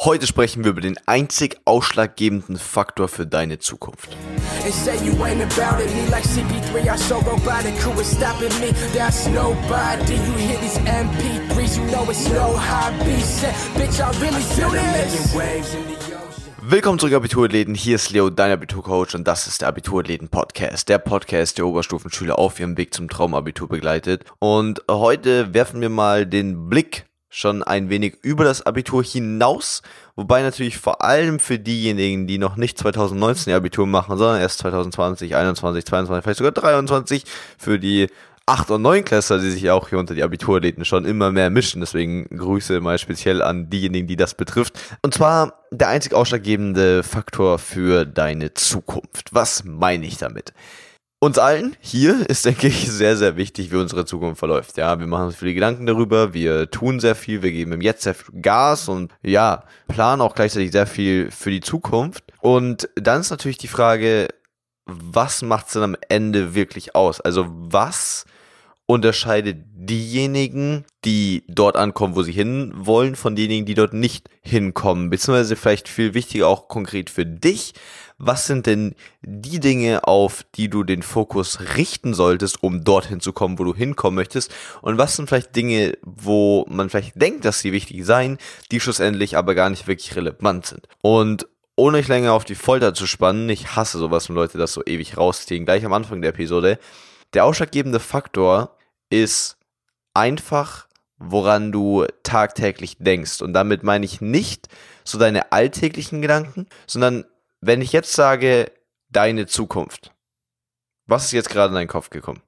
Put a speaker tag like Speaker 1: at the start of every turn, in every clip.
Speaker 1: Heute sprechen wir über den einzig ausschlaggebenden Faktor für deine Zukunft. Willkommen zurück, Abiturathleten. Hier ist Leo, dein Abiturcoach, und das ist der Abiturathleten-Podcast. Der Podcast, der Oberstufenschüler auf ihrem Weg zum Traumabitur begleitet. Und heute werfen wir mal den Blick schon ein wenig über das Abitur hinaus, wobei natürlich vor allem für diejenigen, die noch nicht 2019 ihr Abitur machen, sondern erst 2020, 21, 22, vielleicht sogar 23, für die 8- und 9 Klässler, die sich auch hier unter die Abiturläden schon immer mehr mischen. Deswegen Grüße mal speziell an diejenigen, die das betrifft. Und zwar der einzig ausschlaggebende Faktor für deine Zukunft. Was meine ich damit? Uns allen hier ist, denke ich, sehr, sehr wichtig, wie unsere Zukunft verläuft. Ja, wir machen uns viele Gedanken darüber, wir tun sehr viel, wir geben im Jetzt sehr viel Gas und ja, planen auch gleichzeitig sehr viel für die Zukunft. Und dann ist natürlich die Frage, was macht es denn am Ende wirklich aus? Also was unterscheidet diejenigen, die dort ankommen, wo sie hinwollen, von denjenigen, die dort nicht hinkommen? Beziehungsweise vielleicht viel wichtiger auch konkret für dich, was sind denn die Dinge, auf die du den Fokus richten solltest, um dorthin zu kommen, wo du hinkommen möchtest? Und was sind vielleicht Dinge, wo man vielleicht denkt, dass sie wichtig seien, die schlussendlich aber gar nicht wirklich relevant sind? Und ohne euch länger auf die Folter zu spannen, ich hasse sowas, wenn Leute das so ewig rausziehen, gleich am Anfang der Episode, der ausschlaggebende Faktor ist einfach, woran du tagtäglich denkst. Und damit meine ich nicht so deine alltäglichen Gedanken, sondern wenn ich jetzt sage, deine Zukunft, was ist jetzt gerade in deinen Kopf gekommen?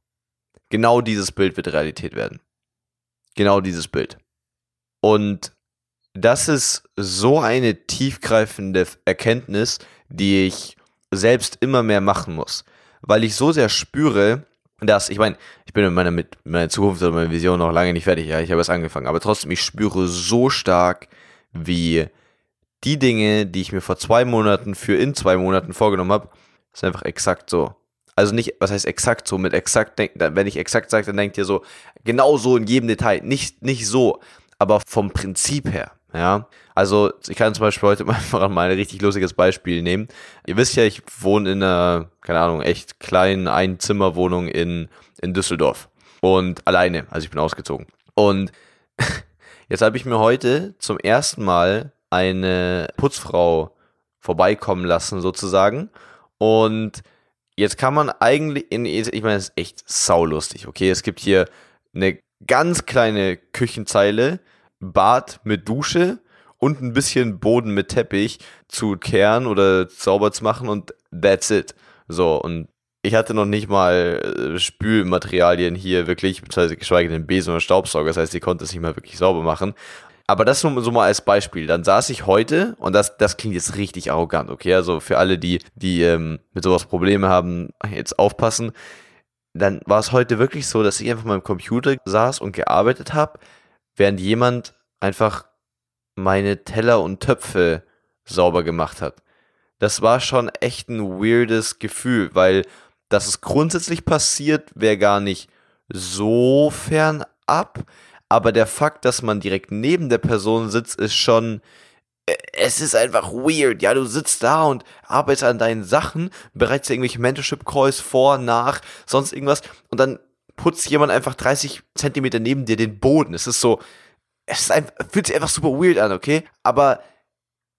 Speaker 1: Genau dieses Bild wird Realität werden. Genau dieses Bild. Und das ist so eine tiefgreifende Erkenntnis, die ich selbst immer mehr machen muss, weil ich so sehr spüre, dass, ich meine, ich bin mit meiner, mit meiner Zukunft oder meiner Vision noch lange nicht fertig, ja, ich habe es angefangen, aber trotzdem, ich spüre so stark, wie die Dinge, die ich mir vor zwei Monaten für in zwei Monaten vorgenommen habe, ist einfach exakt so. Also nicht, was heißt exakt so? Mit exakt, wenn ich exakt sage, dann denkt ihr so, genau so in jedem Detail. Nicht, nicht so, aber vom Prinzip her. Ja, also ich kann zum Beispiel heute einfach mal ein richtig lustiges Beispiel nehmen. Ihr wisst ja, ich wohne in einer, keine Ahnung, echt kleinen Einzimmerwohnung in, in Düsseldorf. Und alleine, also ich bin ausgezogen. Und jetzt habe ich mir heute zum ersten Mal eine Putzfrau vorbeikommen lassen, sozusagen. Und jetzt kann man eigentlich, in, ich meine, es ist echt saulustig, okay? Es gibt hier eine ganz kleine Küchenzeile, Bad mit Dusche und ein bisschen Boden mit Teppich zu kehren oder sauber zu machen und that's it. So, und ich hatte noch nicht mal äh, Spülmaterialien hier wirklich, beziehungsweise geschweige denn Besen oder Staubsauger, das heißt, ich konnte es nicht mal wirklich sauber machen. Aber das nur so mal als Beispiel. Dann saß ich heute, und das, das klingt jetzt richtig arrogant, okay? Also für alle, die, die ähm, mit sowas Probleme haben, jetzt aufpassen. Dann war es heute wirklich so, dass ich einfach mal im Computer saß und gearbeitet habe, während jemand einfach meine Teller und Töpfe sauber gemacht hat. Das war schon echt ein weirdes Gefühl, weil dass es grundsätzlich passiert, wäre gar nicht so fern ab aber der Fakt, dass man direkt neben der Person sitzt, ist schon, äh, es ist einfach weird. Ja, du sitzt da und arbeitest an deinen Sachen, bereitest irgendwelche Mentorship Calls vor, nach, sonst irgendwas und dann putzt jemand einfach 30 Zentimeter neben dir den Boden. Es ist so, es ist einfach, fühlt sich einfach super weird an, okay? Aber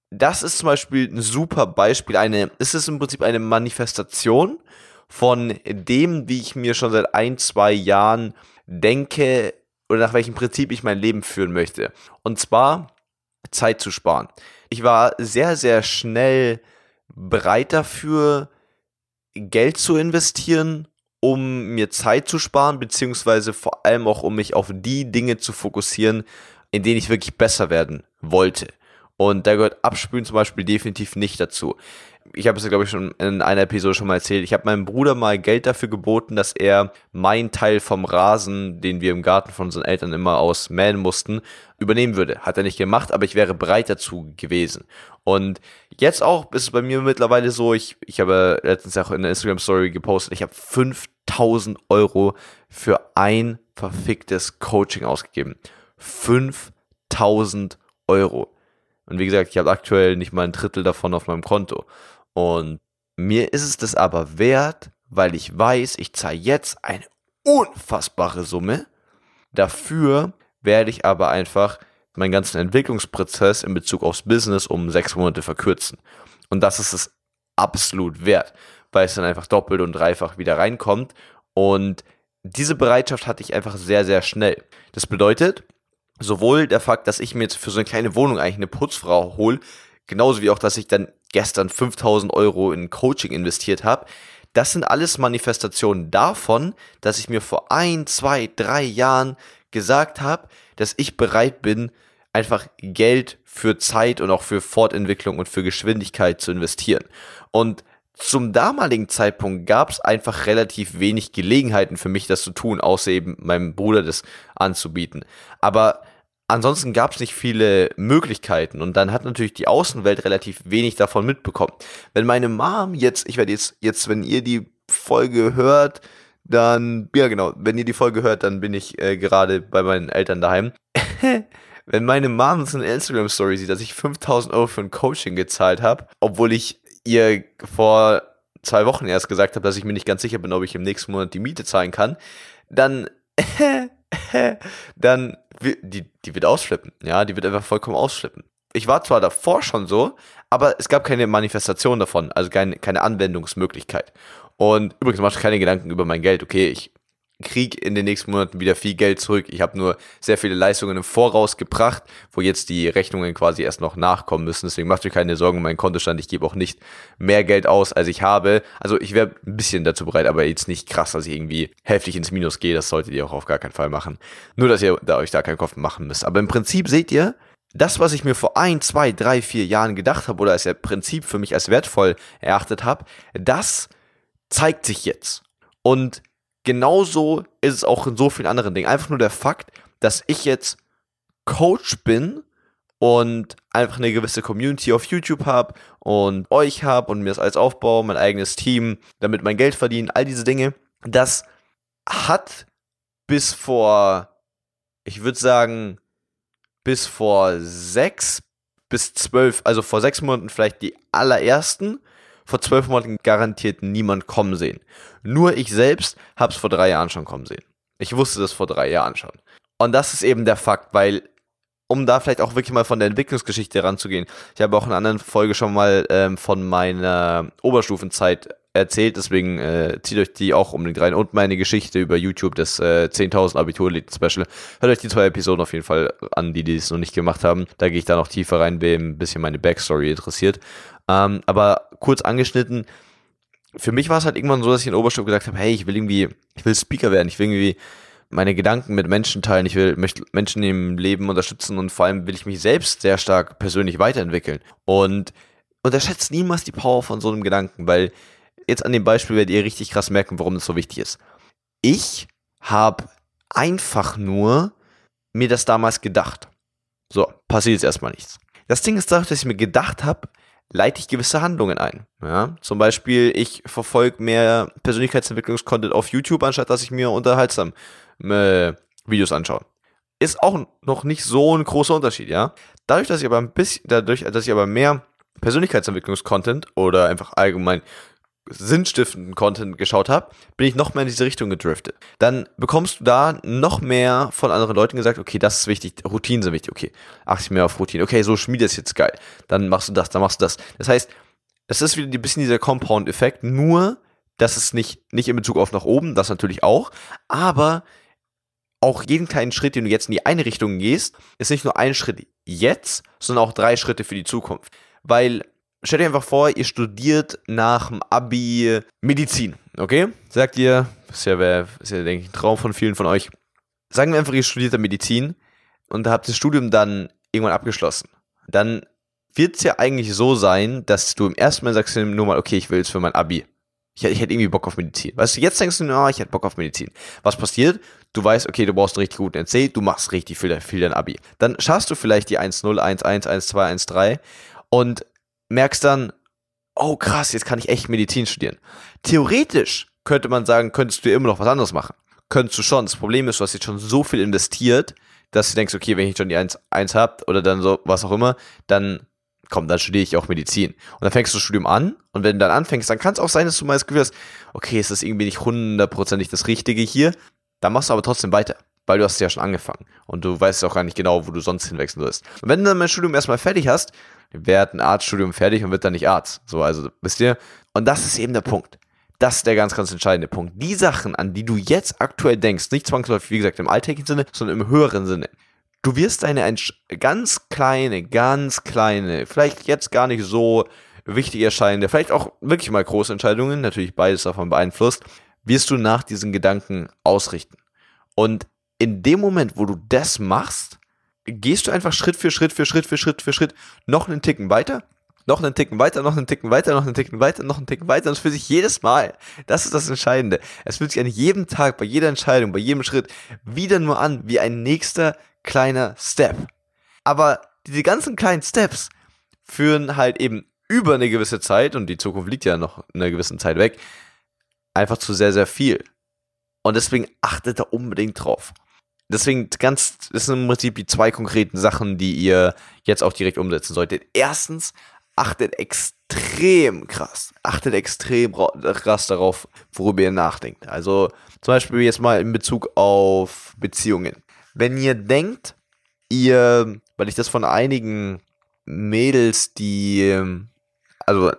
Speaker 1: das ist zum Beispiel ein super Beispiel, eine, es ist im Prinzip eine Manifestation von dem, wie ich mir schon seit ein, zwei Jahren denke, oder nach welchem Prinzip ich mein Leben führen möchte. Und zwar Zeit zu sparen. Ich war sehr, sehr schnell bereit dafür, Geld zu investieren, um mir Zeit zu sparen, beziehungsweise vor allem auch, um mich auf die Dinge zu fokussieren, in denen ich wirklich besser werden wollte. Und da gehört Abspülen zum Beispiel definitiv nicht dazu ich habe es, glaube ich, schon in einer Episode schon mal erzählt. Ich habe meinem Bruder mal Geld dafür geboten, dass er meinen Teil vom Rasen, den wir im Garten von unseren Eltern immer aus mähen mussten, übernehmen würde. Hat er nicht gemacht, aber ich wäre bereit dazu gewesen. Und jetzt auch ist es bei mir mittlerweile so, ich, ich habe letztens auch in der Instagram Story gepostet, ich habe 5000 Euro für ein verficktes Coaching ausgegeben. 5000 Euro. Und wie gesagt, ich habe aktuell nicht mal ein Drittel davon auf meinem Konto. Und mir ist es das aber wert, weil ich weiß, ich zahle jetzt eine unfassbare Summe. Dafür werde ich aber einfach meinen ganzen Entwicklungsprozess in Bezug aufs Business um sechs Monate verkürzen. Und das ist es absolut wert, weil es dann einfach doppelt und dreifach wieder reinkommt. Und diese Bereitschaft hatte ich einfach sehr, sehr schnell. Das bedeutet, sowohl der Fakt, dass ich mir jetzt für so eine kleine Wohnung eigentlich eine Putzfrau hole, genauso wie auch, dass ich dann gestern 5000 Euro in Coaching investiert habe, das sind alles Manifestationen davon, dass ich mir vor ein, zwei, drei Jahren gesagt habe, dass ich bereit bin, einfach Geld für Zeit und auch für Fortentwicklung und für Geschwindigkeit zu investieren. Und zum damaligen Zeitpunkt gab es einfach relativ wenig Gelegenheiten für mich, das zu tun, außer eben meinem Bruder das anzubieten. Aber ansonsten gab es nicht viele Möglichkeiten und dann hat natürlich die Außenwelt relativ wenig davon mitbekommen. Wenn meine Mom jetzt, ich werde jetzt, jetzt, wenn ihr die Folge hört, dann, ja genau, wenn ihr die Folge hört, dann bin ich äh, gerade bei meinen Eltern daheim. wenn meine Mom so eine Instagram-Story sieht, dass ich 5000 Euro für ein Coaching gezahlt habe, obwohl ich ihr vor zwei Wochen erst gesagt habe, dass ich mir nicht ganz sicher bin, ob ich im nächsten Monat die Miete zahlen kann, dann, dann, die, die wird ausflippen. Ja, die wird einfach vollkommen ausflippen. Ich war zwar davor schon so, aber es gab keine Manifestation davon, also keine, keine Anwendungsmöglichkeit. Und übrigens mach keine Gedanken über mein Geld. Okay, ich kriege in den nächsten Monaten wieder viel Geld zurück. Ich habe nur sehr viele Leistungen im Voraus gebracht, wo jetzt die Rechnungen quasi erst noch nachkommen müssen. Deswegen macht euch keine Sorgen um meinen Kontostand. Ich gebe auch nicht mehr Geld aus, als ich habe. Also ich wäre ein bisschen dazu bereit, aber jetzt nicht krass, dass ich irgendwie heftig ins Minus gehe. Das solltet ihr auch auf gar keinen Fall machen. Nur, dass ihr da euch da keinen Kopf machen müsst. Aber im Prinzip seht ihr, das, was ich mir vor ein, zwei, drei, vier Jahren gedacht habe oder als Prinzip für mich als wertvoll erachtet habe, das zeigt sich jetzt. Und genauso ist es auch in so vielen anderen Dingen. Einfach nur der Fakt, dass ich jetzt Coach bin und einfach eine gewisse Community auf YouTube habe und euch habe und mir das alles aufbaue, mein eigenes Team, damit mein Geld verdienen, all diese Dinge, das hat bis vor, ich würde sagen, bis vor sechs bis zwölf, also vor sechs Monaten vielleicht die allerersten vor zwölf Monaten garantiert niemand kommen sehen. Nur ich selbst habe es vor drei Jahren schon kommen sehen. Ich wusste das vor drei Jahren schon. Und das ist eben der Fakt, weil, um da vielleicht auch wirklich mal von der Entwicklungsgeschichte ranzugehen, ich habe auch in einer anderen Folge schon mal ähm, von meiner Oberstufenzeit erzählt, deswegen äh, zieht euch die auch unbedingt rein und meine Geschichte über YouTube, das äh, 10.000 Abitur-Special. Hört euch die zwei Episoden auf jeden Fall an, die es noch nicht gemacht haben. Da gehe ich da noch tiefer rein, wem ein bisschen meine Backstory interessiert. Ähm, aber kurz angeschnitten, für mich war es halt irgendwann so, dass ich in Oberstufe gesagt habe, hey, ich will irgendwie, ich will Speaker werden, ich will irgendwie meine Gedanken mit Menschen teilen, ich will möchte Menschen im Leben unterstützen und vor allem will ich mich selbst sehr stark persönlich weiterentwickeln. Und unterschätzt niemals die Power von so einem Gedanken, weil jetzt an dem Beispiel werdet ihr richtig krass merken, warum das so wichtig ist. Ich habe einfach nur mir das damals gedacht. So, passiert jetzt erstmal nichts. Das Ding ist dadurch, dass ich mir gedacht habe, leite ich gewisse Handlungen ein. Ja? Zum Beispiel, ich verfolge mehr Persönlichkeitsentwicklungskontent auf YouTube, anstatt dass ich mir unterhaltsam äh, Videos anschaue. Ist auch noch nicht so ein großer Unterschied, ja. Dadurch, dass ich aber ein bisschen, dadurch, dass ich aber mehr Persönlichkeitsentwicklungskontent oder einfach allgemein sinnstiftenden Content geschaut habe, bin ich noch mehr in diese Richtung gedriftet. Dann bekommst du da noch mehr von anderen Leuten gesagt, okay, das ist wichtig, Routinen sind wichtig, okay, achte ich mehr auf Routinen, okay, so Schmiede ist jetzt geil, dann machst du das, dann machst du das. Das heißt, es ist wieder ein bisschen dieser Compound-Effekt, nur, dass es nicht, nicht in Bezug auf nach oben, das natürlich auch, aber auch jeden kleinen Schritt, den du jetzt in die eine Richtung gehst, ist nicht nur ein Schritt jetzt, sondern auch drei Schritte für die Zukunft. Weil Stellt euch einfach vor, ihr studiert nach dem Abi Medizin, okay? Sagt ihr, ist ja, ist ja denke ich, ein Traum von vielen von euch. Sagen wir einfach, ihr studiert Medizin und habt das Studium dann irgendwann abgeschlossen. Dann wird es ja eigentlich so sein, dass du im ersten Mal sagst nur mal, okay, ich will jetzt für mein Abi. Ich, ich hätte irgendwie Bock auf Medizin. Weißt du, jetzt denkst du, oh, ich hätte Bock auf Medizin. Was passiert? Du weißt, okay, du brauchst einen richtig guten NC, du machst richtig viel, viel dein Abi. Dann schaffst du vielleicht die 1-0, 1-1, 1-2, 1-3 und merkst dann, oh krass, jetzt kann ich echt Medizin studieren. Theoretisch könnte man sagen, könntest du immer noch was anderes machen. Könntest du schon. Das Problem ist, du hast jetzt schon so viel investiert, dass du denkst, okay, wenn ich schon die 1, 1 habe oder dann so, was auch immer, dann komm, dann studiere ich auch Medizin. Und dann fängst du das Studium an und wenn du dann anfängst, dann kann es auch sein, dass du mal das Gefühl hast, okay, ist irgendwie nicht hundertprozentig das Richtige hier, dann machst du aber trotzdem weiter, weil du hast ja schon angefangen und du weißt auch gar nicht genau, wo du sonst hinwechseln wirst. Und wenn du dann mein Studium erstmal fertig hast, wird ein Arztstudium fertig und wird dann nicht Arzt. So, also, wisst ihr? Und das ist eben der Punkt. Das ist der ganz, ganz entscheidende Punkt. Die Sachen, an die du jetzt aktuell denkst, nicht zwangsläufig, wie gesagt, im alltäglichen Sinne, sondern im höheren Sinne. Du wirst eine ganz kleine, ganz kleine, vielleicht jetzt gar nicht so wichtig erscheinende, vielleicht auch wirklich mal große Entscheidungen, natürlich beides davon beeinflusst, wirst du nach diesen Gedanken ausrichten. Und in dem Moment, wo du das machst, gehst du einfach Schritt für Schritt für Schritt für Schritt für Schritt noch einen Ticken weiter noch einen Ticken weiter, noch einen Ticken weiter, noch einen Ticken weiter, noch einen Ticken weiter. Und es fühlt sich jedes Mal, das ist das Entscheidende, es fühlt sich an jedem Tag, bei jeder Entscheidung, bei jedem Schritt wieder nur an wie ein nächster kleiner Step. Aber diese ganzen kleinen Steps führen halt eben über eine gewisse Zeit, und die Zukunft liegt ja noch in einer gewissen Zeit weg, einfach zu sehr, sehr viel. Und deswegen achtet da unbedingt drauf. Deswegen ganz, das sind im Prinzip die zwei konkreten Sachen, die ihr jetzt auch direkt umsetzen solltet. Erstens, achtet extrem krass, achtet extrem krass darauf, worüber ihr nachdenkt. Also zum Beispiel jetzt mal in Bezug auf Beziehungen. Wenn ihr denkt, ihr, weil ich das von einigen Mädels, die, also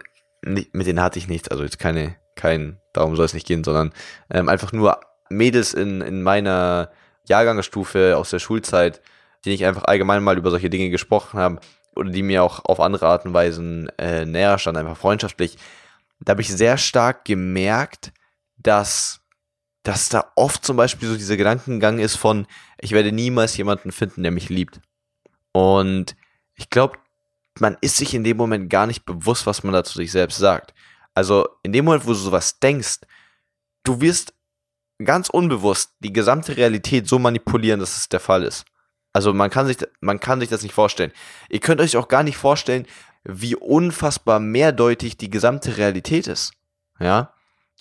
Speaker 1: mit denen hatte ich nichts, also jetzt keine, kein, darum soll es nicht gehen, sondern ähm, einfach nur Mädels in, in meiner Jahrgangsstufe aus der Schulzeit, die ich einfach allgemein mal über solche Dinge gesprochen habe, oder die mir auch auf andere Art und Weisen äh, näher standen, einfach freundschaftlich, da habe ich sehr stark gemerkt, dass, dass da oft zum Beispiel so dieser Gedankengang ist von, ich werde niemals jemanden finden, der mich liebt. Und ich glaube, man ist sich in dem Moment gar nicht bewusst, was man da zu sich selbst sagt. Also in dem Moment, wo du sowas denkst, du wirst ganz unbewusst die gesamte Realität so manipulieren, dass es der Fall ist. Also man kann sich, man kann sich das nicht vorstellen. Ihr könnt euch auch gar nicht vorstellen, wie unfassbar mehrdeutig die gesamte Realität ist. Ja.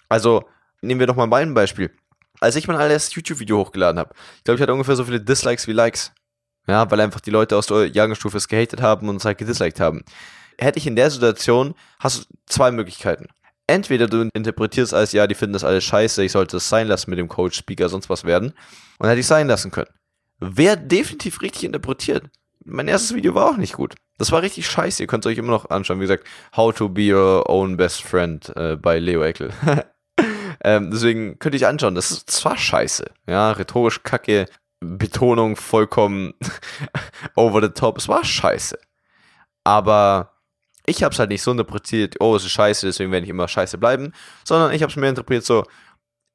Speaker 1: Also nehmen wir doch mal mein Beispiel. Als ich mein allererstes YouTube-Video hochgeladen habe, ich glaube, ich hatte ungefähr so viele Dislikes wie Likes. Ja, weil einfach die Leute aus der Jahrgangsstufe es gehatet haben und es halt gedisliked haben. Hätte ich in der Situation, hast du zwei Möglichkeiten. Entweder du interpretierst als, ja, die finden das alles scheiße, ich sollte es sein lassen mit dem Coach, Speaker, sonst was werden. Und hätte ich sein lassen können wäre definitiv richtig interpretiert. Mein erstes Video war auch nicht gut. Das war richtig scheiße. Ihr könnt es euch immer noch anschauen. Wie gesagt, How to be your own best friend äh, bei Leo Eckel. ähm, deswegen könnt ihr euch anschauen. Das ist zwar scheiße. Ja, rhetorisch kacke, Betonung vollkommen over the top. Es war scheiße. Aber ich habe es halt nicht so interpretiert, oh, es ist scheiße, deswegen werde ich immer scheiße bleiben. Sondern ich habe es mir interpretiert so,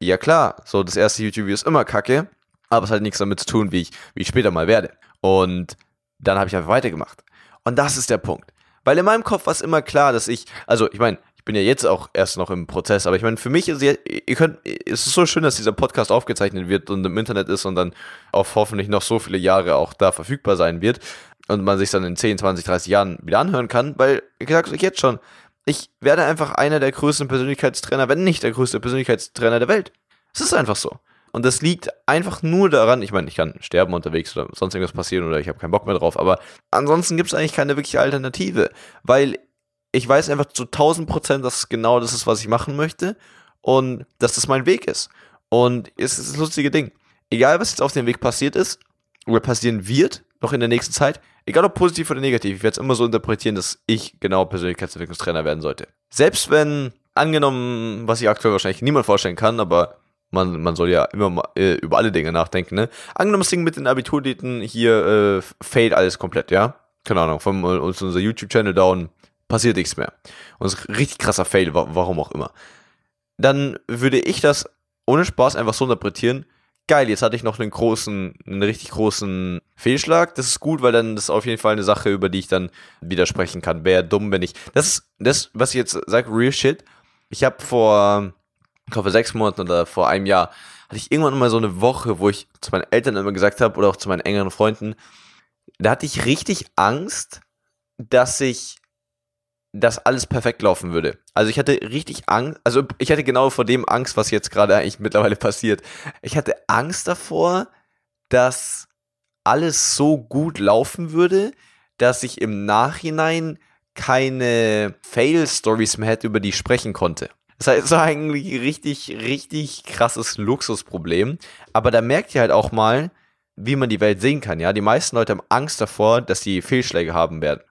Speaker 1: ja klar, so das erste YouTube-Video ist immer kacke aber es hat nichts damit zu tun, wie ich, wie ich später mal werde. Und dann habe ich einfach weitergemacht. Und das ist der Punkt. Weil in meinem Kopf war es immer klar, dass ich, also ich meine, ich bin ja jetzt auch erst noch im Prozess, aber ich meine, für mich ist ja, ihr könnt, es ist so schön, dass dieser Podcast aufgezeichnet wird und im Internet ist und dann auf hoffentlich noch so viele Jahre auch da verfügbar sein wird und man sich dann in 10, 20, 30 Jahren wieder anhören kann, weil, ich sag's euch jetzt schon, ich werde einfach einer der größten Persönlichkeitstrainer, wenn nicht der größte Persönlichkeitstrainer der Welt. Es ist einfach so. Und das liegt einfach nur daran, ich meine, ich kann sterben unterwegs oder sonst irgendwas passieren oder ich habe keinen Bock mehr drauf, aber ansonsten gibt es eigentlich keine wirkliche Alternative, weil ich weiß einfach zu 1000 Prozent, dass es genau das ist, was ich machen möchte und dass das mein Weg ist. Und es ist das lustige Ding. Egal, was jetzt auf dem Weg passiert ist oder passieren wird, noch in der nächsten Zeit, egal ob positiv oder negativ, ich werde es immer so interpretieren, dass ich genau Persönlichkeitsentwicklungstrainer werden sollte. Selbst wenn, angenommen, was ich aktuell wahrscheinlich niemand vorstellen kann, aber man, man soll ja immer mal, äh, über alle Dinge nachdenken, ne? Angenommen, das Ding mit den Abiturdaten hier äh, fade alles komplett, ja? Keine Ahnung, von uns unser YouTube-Channel down, passiert nichts mehr. Und es ist ein richtig krasser Fail, warum auch immer. Dann würde ich das ohne Spaß einfach so interpretieren. Geil, jetzt hatte ich noch einen großen, einen richtig großen Fehlschlag. Das ist gut, weil dann ist auf jeden Fall eine Sache, über die ich dann widersprechen kann. Wäre dumm, wenn ich. Das ist das, was ich jetzt sage, real shit. Ich habe vor ich glaube, sechs Monaten oder vor einem Jahr, hatte ich irgendwann mal so eine Woche, wo ich zu meinen Eltern immer gesagt habe oder auch zu meinen engeren Freunden, da hatte ich richtig Angst, dass ich dass alles perfekt laufen würde. Also ich hatte richtig Angst, also ich hatte genau vor dem Angst, was jetzt gerade eigentlich mittlerweile passiert. Ich hatte Angst davor, dass alles so gut laufen würde, dass ich im Nachhinein keine Fail-Stories mehr hätte, über die ich sprechen konnte. Das war eigentlich richtig, richtig krasses Luxusproblem. Aber da merkt ihr halt auch mal, wie man die Welt sehen kann. Ja, die meisten Leute haben Angst davor, dass sie Fehlschläge haben werden.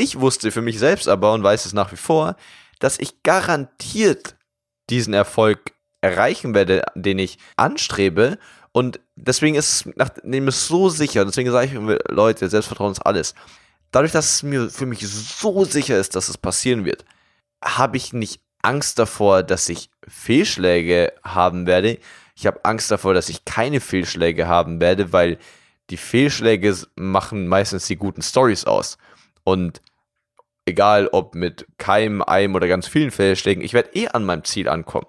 Speaker 1: Ich wusste für mich selbst aber und weiß es nach wie vor, dass ich garantiert diesen Erfolg erreichen werde, den ich anstrebe. Und deswegen ist es, nachdem es so sicher, deswegen sage ich, Leute, Selbstvertrauen ist alles. Dadurch, dass es mir für mich so sicher ist, dass es passieren wird, habe ich nicht Angst davor, dass ich Fehlschläge haben werde. Ich habe Angst davor, dass ich keine Fehlschläge haben werde, weil die Fehlschläge machen meistens die guten Stories aus. Und egal ob mit keinem, einem oder ganz vielen Fehlschlägen, ich werde eh an meinem Ziel ankommen.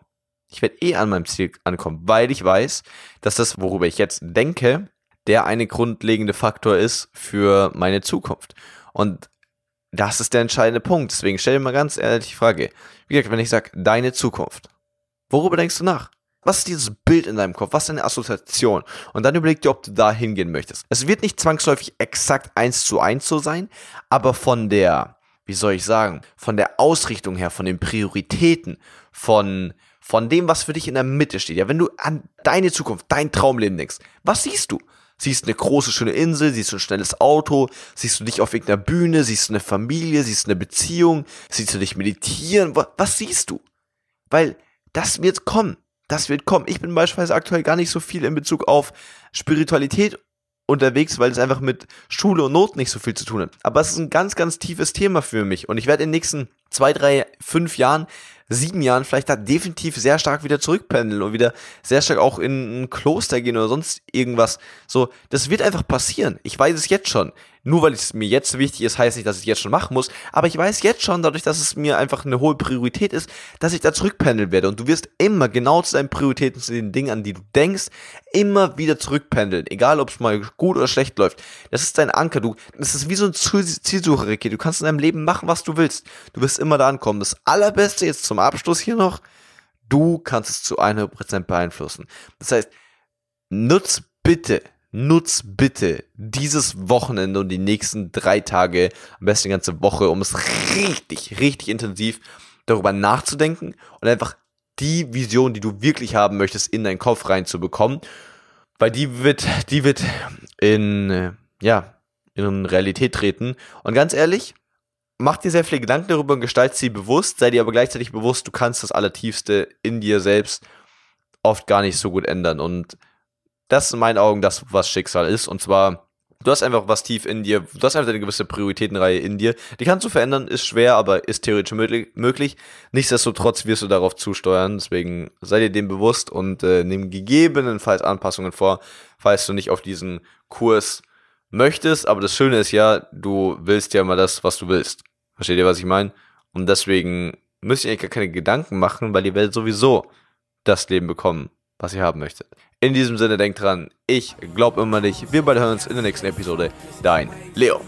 Speaker 1: Ich werde eh an meinem Ziel ankommen, weil ich weiß, dass das, worüber ich jetzt denke, der eine grundlegende Faktor ist für meine Zukunft. Und das ist der entscheidende Punkt. Deswegen stell dir mal ganz ehrlich die Frage. Wie gesagt, wenn ich sage, deine Zukunft, worüber denkst du nach? Was ist dieses Bild in deinem Kopf? Was ist deine Assoziation? Und dann überleg dir, ob du da hingehen möchtest. Es wird nicht zwangsläufig exakt eins zu eins so sein, aber von der, wie soll ich sagen, von der Ausrichtung her, von den Prioritäten, von, von dem, was für dich in der Mitte steht. Ja, wenn du an deine Zukunft, dein Traumleben denkst, was siehst du? Siehst eine große, schöne Insel, siehst du ein schnelles Auto, siehst du dich auf irgendeiner Bühne, siehst du eine Familie, siehst du eine Beziehung, siehst du dich meditieren, was siehst du? Weil das wird kommen. Das wird kommen. Ich bin beispielsweise aktuell gar nicht so viel in Bezug auf Spiritualität unterwegs, weil es einfach mit Schule und Not nicht so viel zu tun hat. Aber es ist ein ganz, ganz tiefes Thema für mich. Und ich werde in den nächsten zwei, drei, fünf Jahren sieben Jahren vielleicht da definitiv sehr stark wieder zurückpendeln und wieder sehr stark auch in ein Kloster gehen oder sonst irgendwas. So, das wird einfach passieren. Ich weiß es jetzt schon. Nur weil es mir jetzt wichtig ist, heißt nicht, dass ich es jetzt schon machen muss. Aber ich weiß jetzt schon, dadurch, dass es mir einfach eine hohe Priorität ist, dass ich da zurückpendeln werde. Und du wirst immer genau zu deinen Prioritäten, zu den Dingen, an die du denkst, immer wieder zurückpendeln. Egal, ob es mal gut oder schlecht läuft. Das ist dein Anker. Du, das ist wie so ein Zielsucher-Raket. Du kannst in deinem Leben machen, was du willst. Du wirst immer da ankommen. Das Allerbeste jetzt zum Abschluss hier noch. Du kannst es zu 100% beeinflussen. Das heißt, nutz bitte nutz bitte dieses Wochenende und die nächsten drei Tage, am besten die ganze Woche, um es richtig, richtig intensiv darüber nachzudenken und einfach die Vision, die du wirklich haben möchtest, in deinen Kopf reinzubekommen. Weil die wird, die wird in, ja, in Realität treten. Und ganz ehrlich, mach dir sehr viele Gedanken darüber und gestalt sie bewusst, sei dir aber gleichzeitig bewusst, du kannst das Allertiefste in dir selbst oft gar nicht so gut ändern. Und das ist in meinen Augen das, was Schicksal ist. Und zwar, du hast einfach was tief in dir, du hast einfach eine gewisse Prioritätenreihe in dir. Die kannst du verändern, ist schwer, aber ist theoretisch möglich. Nichtsdestotrotz wirst du darauf zusteuern. Deswegen sei dir dem bewusst und äh, nimm gegebenenfalls Anpassungen vor, falls du nicht auf diesen Kurs möchtest. Aber das Schöne ist ja, du willst ja mal das, was du willst. Versteht ihr, was ich meine? Und deswegen müsst ihr euch gar keine Gedanken machen, weil ihr werdet sowieso das Leben bekommen, was ihr haben möchtet. In diesem Sinne, denkt dran, ich glaube immer nicht. Wir beide hören uns in der nächsten Episode. Dein Leo.